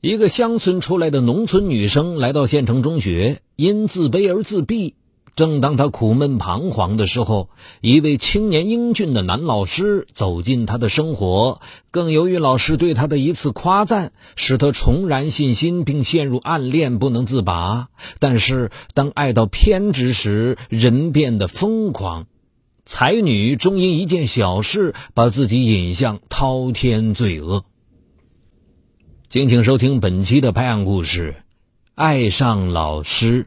一个乡村出来的农村女生来到县城中学，因自卑而自闭。正当她苦闷彷徨的时候，一位青年英俊的男老师走进她的生活。更由于老师对她的一次夸赞，使她重燃信心，并陷入暗恋不能自拔。但是，当爱到偏执时，人变得疯狂。才女终因一件小事，把自己引向滔天罪恶。敬请收听本期的拍案故事，《爱上老师》。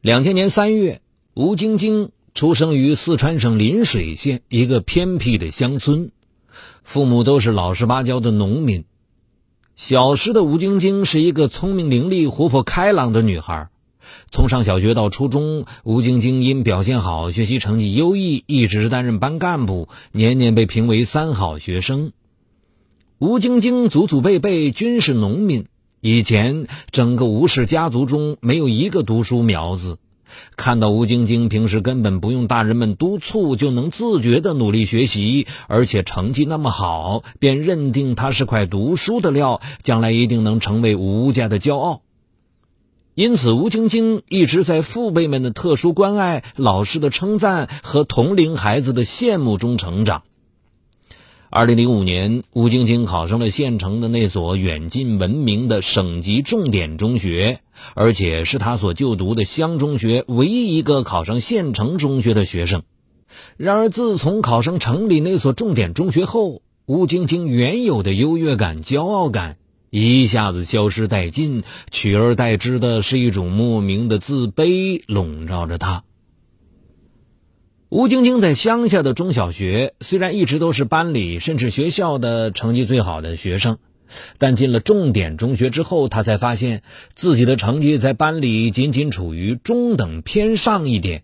两千年三月，吴晶晶出生于四川省邻水县一个偏僻的乡村，父母都是老实巴交的农民。小时的吴晶晶是一个聪明伶俐、活泼开朗的女孩。从上小学到初中，吴晶晶因表现好、学习成绩优异，一直担任班干部，年年被评为三好学生。吴晶晶祖祖辈辈均是农民。以前整个吴氏家族中没有一个读书苗子，看到吴晶晶平时根本不用大人们督促就能自觉的努力学习，而且成绩那么好，便认定她是块读书的料，将来一定能成为吴家的骄傲。因此，吴晶晶一直在父辈们的特殊关爱、老师的称赞和同龄孩子的羡慕中成长。二零零五年，吴晶晶考上了县城的那所远近闻名的省级重点中学，而且是她所就读的乡中学唯一一个考上县城中学的学生。然而，自从考上城里那所重点中学后，吴晶晶原有的优越感、骄傲感一下子消失殆尽，取而代之的是一种莫名的自卑笼罩着她。吴晶晶在乡下的中小学，虽然一直都是班里甚至学校的成绩最好的学生，但进了重点中学之后，她才发现自己的成绩在班里仅仅处于中等偏上一点。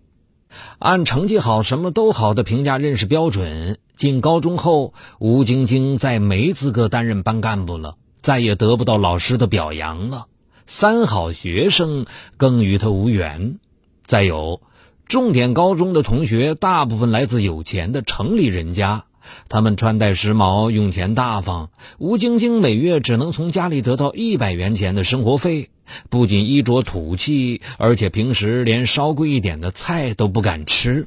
按成绩好什么都好的评价认识标准，进高中后，吴晶晶再没资格担任班干部了，再也得不到老师的表扬了。三好学生更与她无缘。再有。重点高中的同学大部分来自有钱的城里人家，他们穿戴时髦，用钱大方。吴晶晶每月只能从家里得到一百元钱的生活费，不仅衣着土气，而且平时连稍贵一点的菜都不敢吃。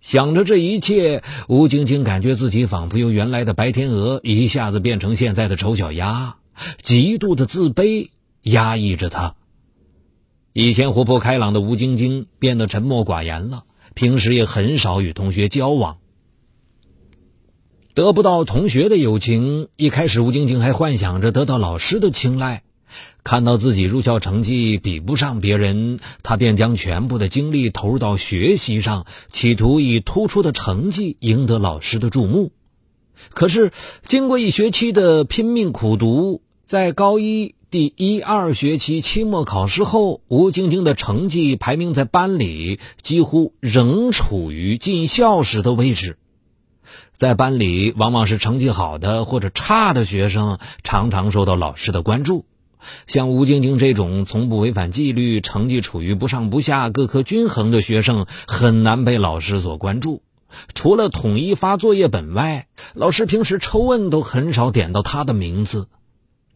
想着这一切，吴晶晶感觉自己仿佛由原来的白天鹅一下子变成现在的丑小鸭，极度的自卑压抑着她。以前活泼开朗的吴晶晶变得沉默寡言了，平时也很少与同学交往。得不到同学的友情，一开始吴晶晶还幻想着得到老师的青睐。看到自己入校成绩比不上别人，她便将全部的精力投入到学习上，企图以突出的成绩赢得老师的注目。可是，经过一学期的拼命苦读，在高一。第一二学期期末考试后，吴晶晶的成绩排名在班里几乎仍处于进校时的位置。在班里，往往是成绩好的或者差的学生常常受到老师的关注。像吴晶晶这种从不违反纪律、成绩处于不上不下、各科均衡的学生，很难被老师所关注。除了统一发作业本外，老师平时抽问都很少点到他的名字。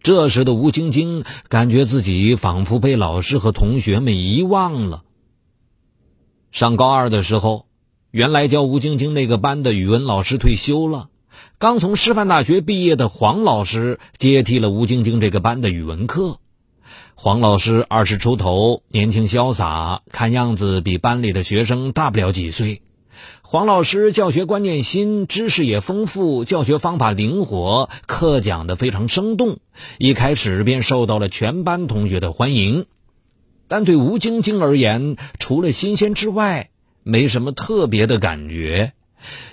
这时的吴晶晶感觉自己仿佛被老师和同学们遗忘了。上高二的时候，原来教吴晶晶那个班的语文老师退休了，刚从师范大学毕业的黄老师接替了吴晶晶这个班的语文课。黄老师二十出头，年轻潇洒，看样子比班里的学生大不了几岁。黄老师教学观念新，知识也丰富，教学方法灵活，课讲的非常生动，一开始便受到了全班同学的欢迎。但对吴晶晶而言，除了新鲜之外，没什么特别的感觉。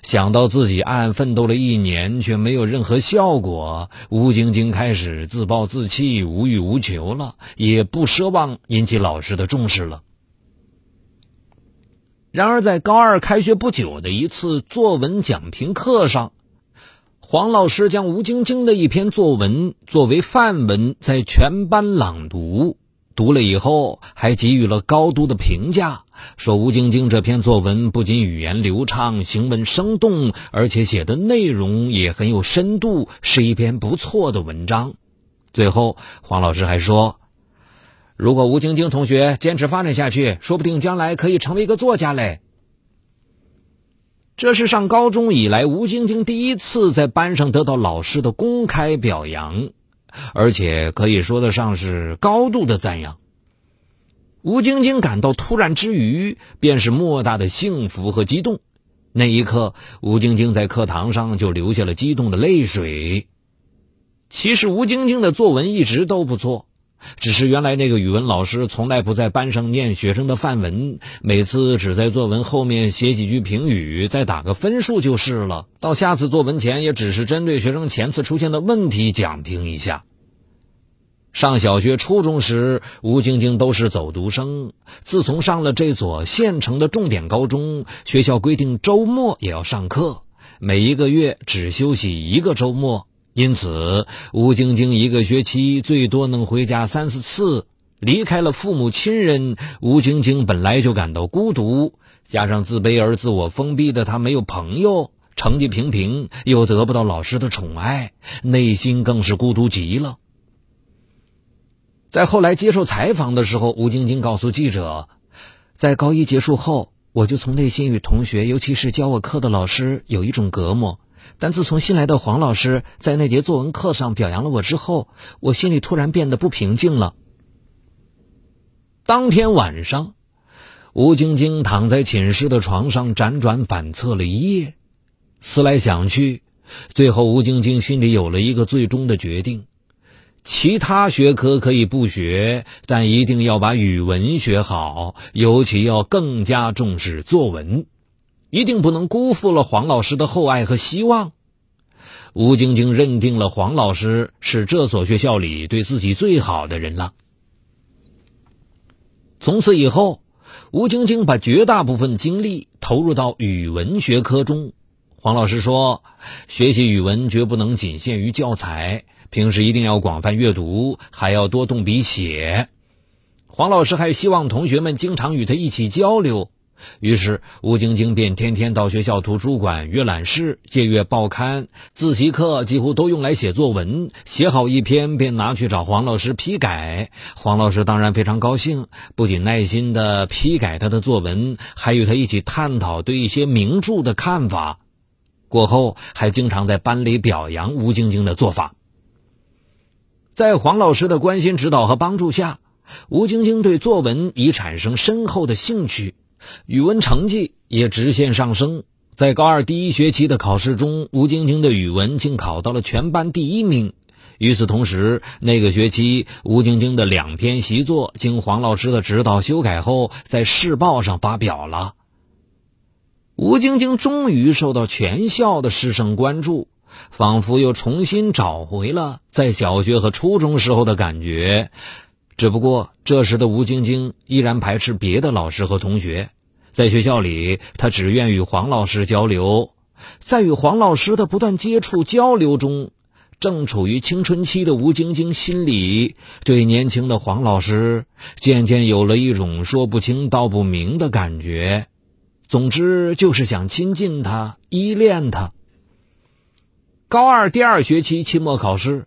想到自己暗暗奋斗了一年却没有任何效果，吴晶晶开始自暴自弃，无欲无求了，也不奢望引起老师的重视了。然而，在高二开学不久的一次作文讲评课上，黄老师将吴晶晶的一篇作文作为范文，在全班朗读，读了以后还给予了高度的评价，说吴晶晶这篇作文不仅语言流畅、行文生动，而且写的内容也很有深度，是一篇不错的文章。最后，黄老师还说，如果吴晶晶同学坚持发展下去，说不定将来可以成为一个作家嘞。这是上高中以来吴晶晶第一次在班上得到老师的公开表扬。而且可以说得上是高度的赞扬。吴晶晶感到突然之余，便是莫大的幸福和激动。那一刻，吴晶晶在课堂上就流下了激动的泪水。其实，吴晶晶的作文一直都不错。只是原来那个语文老师从来不在班上念学生的范文，每次只在作文后面写几句评语，再打个分数就是了。到下次作文前，也只是针对学生前次出现的问题讲评一下。上小学、初中时，吴晶晶都是走读生。自从上了这所县城的重点高中，学校规定周末也要上课，每一个月只休息一个周末。因此，吴晶晶一个学期最多能回家三四次。离开了父母亲人，吴晶晶本来就感到孤独，加上自卑而自我封闭的她没有朋友，成绩平平，又得不到老师的宠爱，内心更是孤独极了。在后来接受采访的时候，吴晶晶告诉记者，在高一结束后，我就从内心与同学，尤其是教我课的老师有一种隔膜。但自从新来的黄老师在那节作文课上表扬了我之后，我心里突然变得不平静了。当天晚上，吴晶晶躺在寝室的床上辗转反侧了一夜，思来想去，最后吴晶晶心里有了一个最终的决定：其他学科可以不学，但一定要把语文学好，尤其要更加重视作文。一定不能辜负了黄老师的厚爱和希望。吴晶晶认定了黄老师是这所学校里对自己最好的人了。从此以后，吴晶晶把绝大部分精力投入到语文学科中。黄老师说，学习语文绝不能仅限于教材，平时一定要广泛阅读，还要多动笔写。黄老师还希望同学们经常与他一起交流。于是，吴晶晶便天天到学校图书馆、阅览室借阅报刊，自习课几乎都用来写作文。写好一篇，便拿去找黄老师批改。黄老师当然非常高兴，不仅耐心地批改他的作文，还与他一起探讨对一些名著的看法。过后，还经常在班里表扬吴晶晶的做法。在黄老师的关心指导和帮助下，吴晶晶对作文已产生深厚的兴趣。语文成绩也直线上升，在高二第一学期的考试中，吴晶晶的语文竟考到了全班第一名。与此同时，那个学期，吴晶晶的两篇习作经黄老师的指导修改后，在市报上发表了。吴晶晶终于受到全校的师生关注，仿佛又重新找回了在小学和初中时候的感觉。只不过这时的吴晶晶依然排斥别的老师和同学，在学校里，她只愿与黄老师交流。在与黄老师的不断接触交流中，正处于青春期的吴晶晶心里，对年轻的黄老师渐渐有了一种说不清道不明的感觉。总之，就是想亲近他，依恋他。高二第二学期期末考试。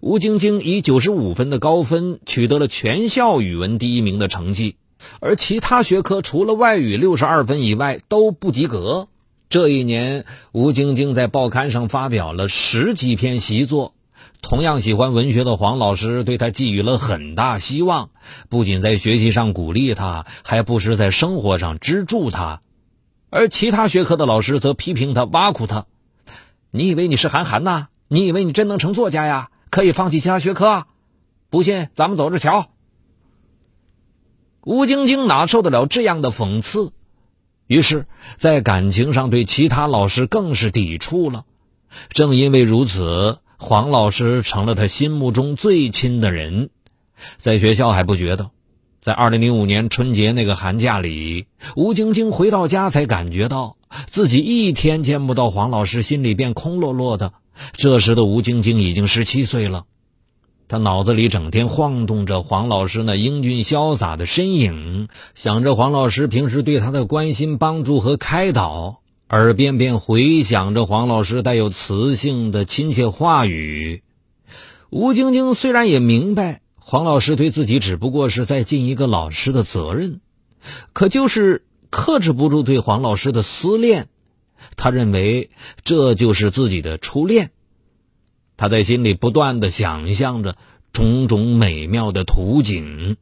吴晶晶以九十五分的高分取得了全校语文第一名的成绩，而其他学科除了外语六十二分以外都不及格。这一年，吴晶晶在报刊上发表了十几篇习作。同样喜欢文学的黄老师对他寄予了很大希望，不仅在学习上鼓励他，还不时在生活上资助他。而其他学科的老师则批评他、挖苦他：“你以为你是韩寒呐？你以为你真能成作家呀？”可以放弃其他学科啊，不信咱们走着瞧。吴晶晶哪受得了这样的讽刺？于是，在感情上对其他老师更是抵触了。正因为如此，黄老师成了他心目中最亲的人。在学校还不觉得，在二零零五年春节那个寒假里，吴晶晶回到家才感觉到自己一天见不到黄老师，心里便空落落的。这时的吴晶晶已经十七岁了，她脑子里整天晃动着黄老师那英俊潇洒的身影，想着黄老师平时对她的关心、帮助和开导，耳边便回响着黄老师带有磁性的亲切话语。吴晶晶虽然也明白黄老师对自己只不过是在尽一个老师的责任，可就是克制不住对黄老师的思念。他认为这就是自己的初恋。他在心里不断的想象着种种美妙的图景。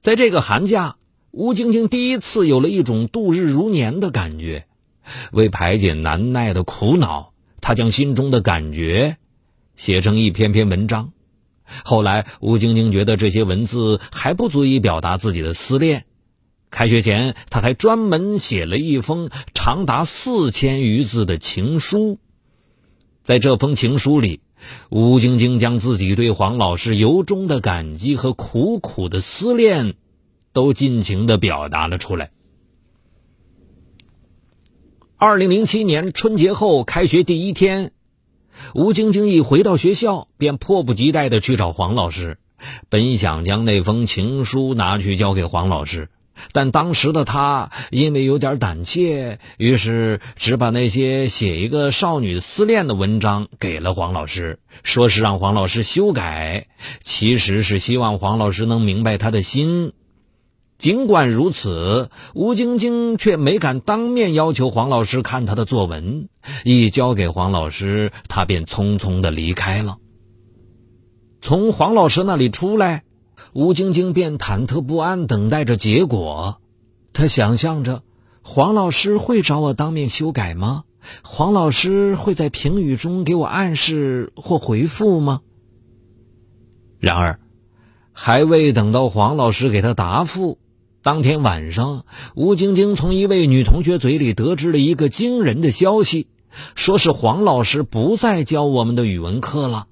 在这个寒假，吴晶晶第一次有了一种度日如年的感觉。为排解难耐的苦恼，她将心中的感觉。写成一篇篇文章，后来吴晶晶觉得这些文字还不足以表达自己的思念。开学前，他还专门写了一封长达四千余字的情书。在这封情书里，吴晶晶将自己对黄老师由衷的感激和苦苦的思念，都尽情的表达了出来。二零零七年春节后开学第一天。吴晶晶一回到学校，便迫不及待的去找黄老师，本想将那封情书拿去交给黄老师，但当时的他因为有点胆怯，于是只把那些写一个少女思恋的文章给了黄老师，说是让黄老师修改，其实是希望黄老师能明白他的心。尽管如此，吴晶晶却没敢当面要求黄老师看她的作文。一交给黄老师，她便匆匆的离开了。从黄老师那里出来，吴晶晶便忐忑不安，等待着结果。她想象着，黄老师会找我当面修改吗？黄老师会在评语中给我暗示或回复吗？然而，还未等到黄老师给他答复。当天晚上，吴晶晶从一位女同学嘴里得知了一个惊人的消息，说是黄老师不再教我们的语文课了。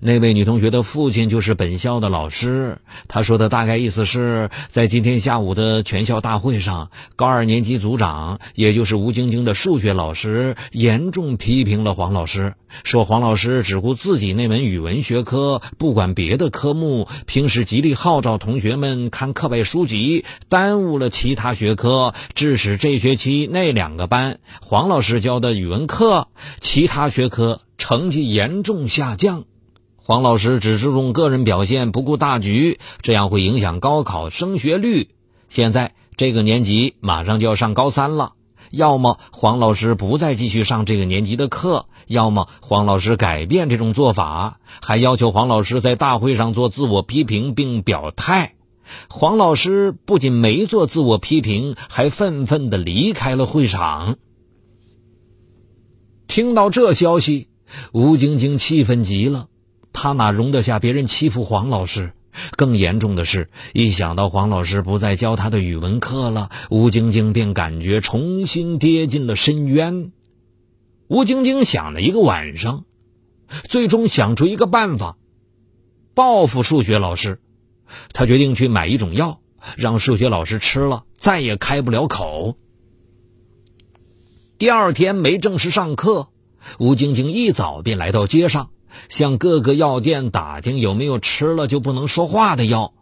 那位女同学的父亲就是本校的老师。他说的大概意思是在今天下午的全校大会上，高二年级组长，也就是吴晶晶的数学老师，严重批评了黄老师，说黄老师只顾自己那门语文学科，不管别的科目，平时极力号召同学们看课外书籍，耽误了其他学科，致使这学期那两个班黄老师教的语文课，其他学科成绩严重下降。黄老师只注重个人表现，不顾大局，这样会影响高考升学率。现在这个年级马上就要上高三了，要么黄老师不再继续上这个年级的课，要么黄老师改变这种做法。还要求黄老师在大会上做自我批评并表态。黄老师不仅没做自我批评，还愤愤地离开了会场。听到这消息，吴晶晶气愤极了。他哪容得下别人欺负黄老师？更严重的是，一想到黄老师不再教他的语文课了，吴晶晶便感觉重新跌进了深渊。吴晶晶想了一个晚上，最终想出一个办法，报复数学老师。他决定去买一种药，让数学老师吃了再也开不了口。第二天没正式上课，吴晶晶一早便来到街上。向各个药店打听有没有吃了就不能说话的药，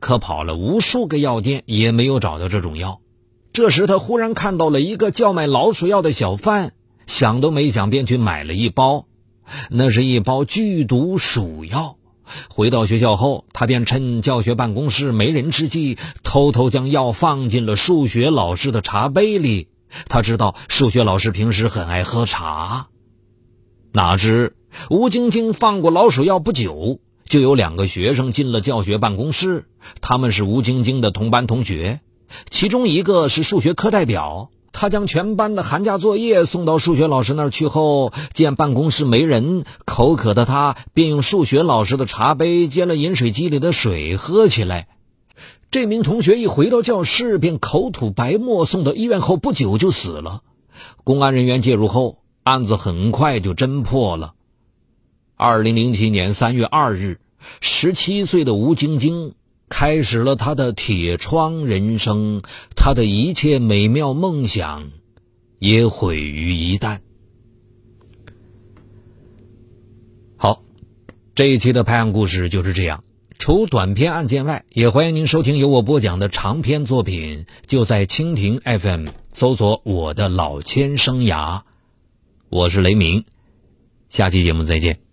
可跑了无数个药店也没有找到这种药。这时他忽然看到了一个叫卖老鼠药的小贩，想都没想便去买了一包。那是一包剧毒鼠药。回到学校后，他便趁教学办公室没人之际，偷偷将药放进了数学老师的茶杯里。他知道数学老师平时很爱喝茶，哪知。吴晶晶放过老鼠药不久，就有两个学生进了教学办公室。他们是吴晶晶的同班同学，其中一个是数学课代表。他将全班的寒假作业送到数学老师那儿去后，见办公室没人，口渴的他便用数学老师的茶杯接了饮水机里的水喝起来。这名同学一回到教室便口吐白沫，送到医院后不久就死了。公安人员介入后，案子很快就侦破了。二零零七年三月二日，十七岁的吴晶晶开始了她的铁窗人生，她的一切美妙梦想也毁于一旦。好。这一期的拍案故事就是这样。除短篇案件外，也欢迎您收听由我播讲的长篇作品，就在蜻蜓 FM 搜索“我的老千生涯”。我是雷鸣，下期节目再见。